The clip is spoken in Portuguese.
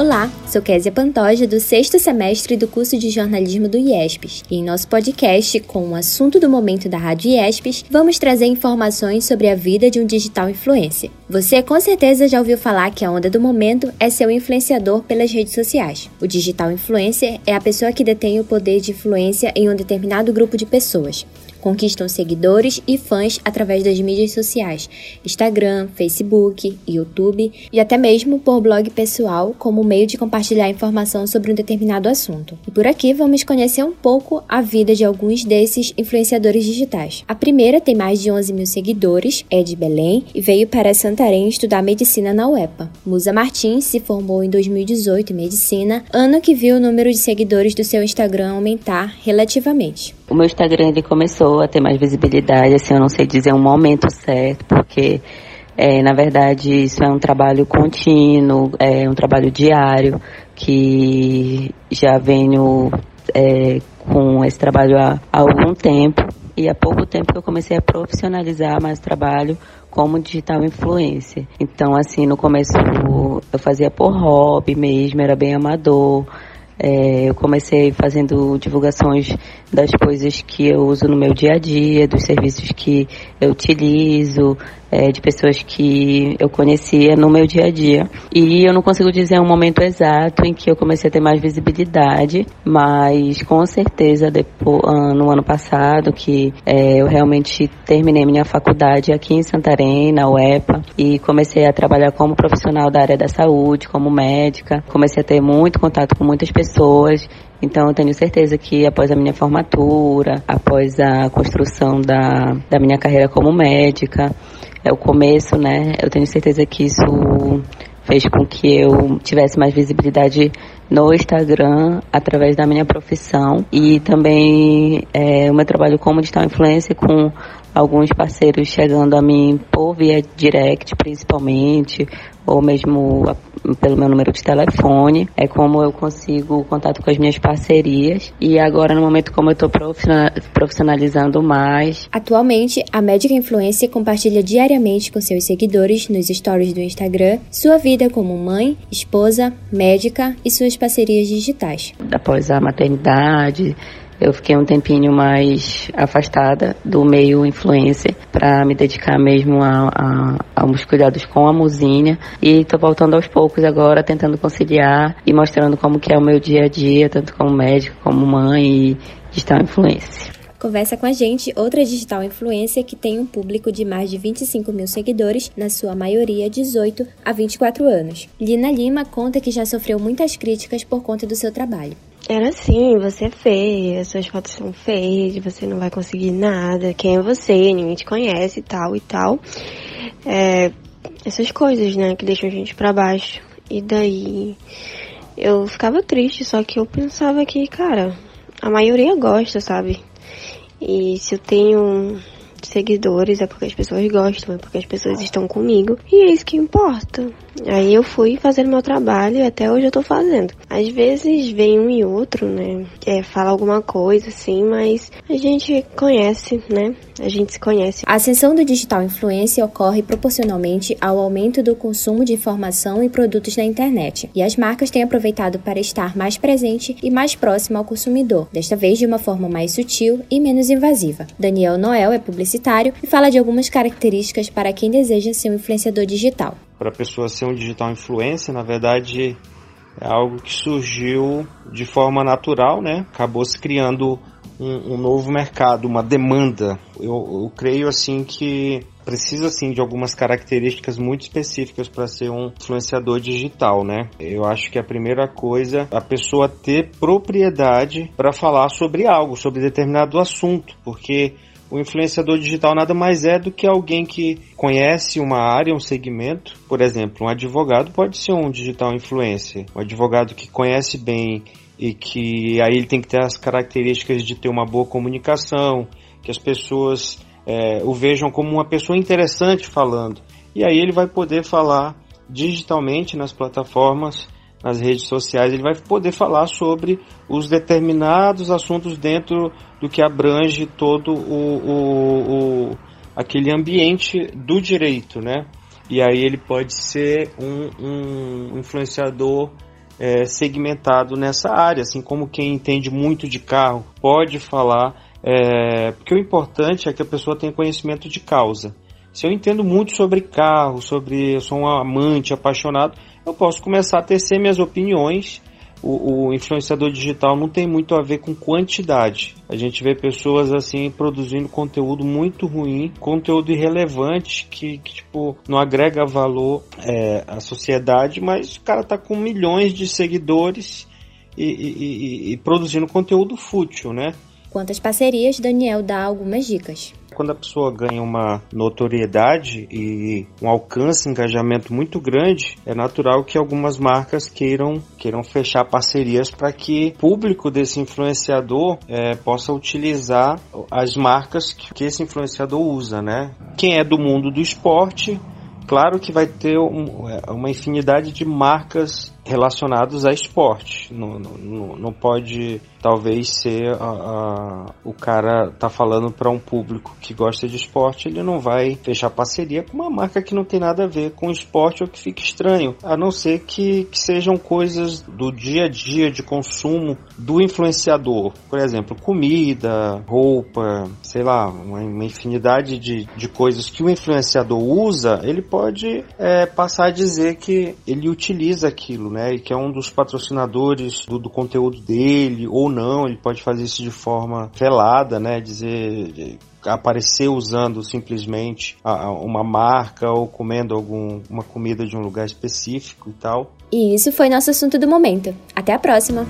Olá, sou Késia Pantoja, do sexto semestre do curso de jornalismo do IESPES. E em nosso podcast, com o assunto do momento da Rádio IESPES, vamos trazer informações sobre a vida de um digital influencer. Você com certeza já ouviu falar que a onda do momento é ser um influenciador pelas redes sociais. O digital influencer é a pessoa que detém o poder de influência em um determinado grupo de pessoas conquistam seguidores e fãs através das mídias sociais, Instagram, Facebook, YouTube e até mesmo por blog pessoal como meio de compartilhar informação sobre um determinado assunto. E por aqui vamos conhecer um pouco a vida de alguns desses influenciadores digitais. A primeira tem mais de 11 mil seguidores, é de Belém e veio para Santarém estudar medicina na UEPA. Musa Martins se formou em 2018 em medicina, ano que viu o número de seguidores do seu Instagram aumentar relativamente. O meu Instagram ele começou a ter mais visibilidade, assim, eu não sei dizer um momento certo, porque é, na verdade isso é um trabalho contínuo, é um trabalho diário, que já venho é, com esse trabalho há, há algum tempo e há pouco tempo que eu comecei a profissionalizar mais o trabalho como digital influencer. Então, assim, no começo eu fazia por hobby mesmo, era bem amador. É, eu comecei fazendo divulgações das coisas que eu uso no meu dia a dia, dos serviços que eu utilizo, é, de pessoas que eu conhecia no meu dia a dia. E eu não consigo dizer um momento exato em que eu comecei a ter mais visibilidade, mas com certeza depois, ah, no ano passado que é, eu realmente terminei minha faculdade aqui em Santarém, na UEPA, e comecei a trabalhar como profissional da área da saúde, como médica. Comecei a ter muito contato com muitas pessoas então eu tenho certeza que após a minha formatura, após a construção da, da minha carreira como médica, é o começo, né? Eu tenho certeza que isso fez com que eu tivesse mais visibilidade no Instagram através da minha profissão e também é, o meu trabalho como digital influencer com alguns parceiros chegando a mim por via direct principalmente ou mesmo pelo meu número de telefone, é como eu consigo contato com as minhas parcerias e agora no momento como eu estou profissionalizando mais. Atualmente, a médica influencer compartilha diariamente com seus seguidores nos stories do Instagram sua vida como mãe, esposa, médica e suas parcerias digitais. Após a maternidade, eu fiquei um tempinho mais afastada do meio influencer para me dedicar mesmo a, a, aos cuidados com a musinha e tô voltando aos poucos agora, tentando conciliar e mostrando como que é o meu dia a dia, tanto como médico, como mãe e digital influencer. Conversa com a gente outra digital influencer que tem um público de mais de 25 mil seguidores, na sua maioria 18 a 24 anos. Lina Lima conta que já sofreu muitas críticas por conta do seu trabalho. Era assim, você é feia, suas fotos são feias, você não vai conseguir nada, quem é você, ninguém te conhece e tal e tal. É, essas coisas, né, que deixam a gente para baixo. E daí eu ficava triste, só que eu pensava que, cara, a maioria gosta, sabe? E se eu tenho seguidores é porque as pessoas gostam, é porque as pessoas estão comigo. E é isso que importa. Aí eu fui fazendo meu trabalho e até hoje eu tô fazendo. Às vezes vem um e outro, né? É, fala alguma coisa assim, mas a gente conhece, né? A gente se conhece. A ascensão do digital influência ocorre proporcionalmente ao aumento do consumo de informação e produtos na internet. E as marcas têm aproveitado para estar mais presente e mais próximo ao consumidor, desta vez de uma forma mais sutil e menos invasiva. Daniel Noel é publicitário e fala de algumas características para quem deseja ser um influenciador digital para a pessoa ser um digital influencer, na verdade é algo que surgiu de forma natural, né? Acabou se criando um, um novo mercado, uma demanda. Eu, eu, creio assim que precisa assim de algumas características muito específicas para ser um influenciador digital, né? Eu acho que a primeira coisa a pessoa ter propriedade para falar sobre algo, sobre determinado assunto, porque o influenciador digital nada mais é do que alguém que conhece uma área, um segmento. Por exemplo, um advogado pode ser um digital influencer. Um advogado que conhece bem e que aí ele tem que ter as características de ter uma boa comunicação, que as pessoas é, o vejam como uma pessoa interessante falando. E aí ele vai poder falar digitalmente nas plataformas nas redes sociais, ele vai poder falar sobre os determinados assuntos dentro do que abrange todo o, o, o aquele ambiente do direito, né? E aí ele pode ser um, um influenciador é, segmentado nessa área, assim como quem entende muito de carro pode falar, é, porque o importante é que a pessoa tenha conhecimento de causa. Se eu entendo muito sobre carro, sobre eu sou um amante, apaixonado, eu posso começar a tecer minhas opiniões o, o, influenciador digital não tem muito a ver com quantidade. A gente vê pessoas assim produzindo conteúdo muito ruim, conteúdo irrelevante que, que tipo não agrega valor é, à sociedade, mas o cara tá com milhões de seguidores e, e, e, e produzindo conteúdo fútil, né? Quantas parcerias, Daniel dá algumas dicas. Quando a pessoa ganha uma notoriedade e um alcance, engajamento muito grande, é natural que algumas marcas queiram, queiram fechar parcerias para que o público desse influenciador é, possa utilizar as marcas que, esse influenciador usa, né? Quem é do mundo do esporte, claro que vai ter um, é, uma infinidade de marcas relacionadas a esporte. Não, não, não pode talvez ser a, a, o cara tá falando para um público que gosta de esporte, ele não vai fechar parceria com uma marca que não tem nada a ver com esporte ou que fique estranho, a não ser que, que sejam coisas do dia a dia de consumo do influenciador, por exemplo, comida, roupa, sei lá, uma, uma infinidade de, de coisas que o influenciador usa, ele pode é, passar a dizer que ele utiliza aquilo, né, e que é um dos patrocinadores do, do conteúdo dele ou não, ele pode fazer isso de forma velada, né? Dizer aparecer usando simplesmente uma marca ou comendo alguma comida de um lugar específico e tal. E isso foi nosso assunto do momento. Até a próxima!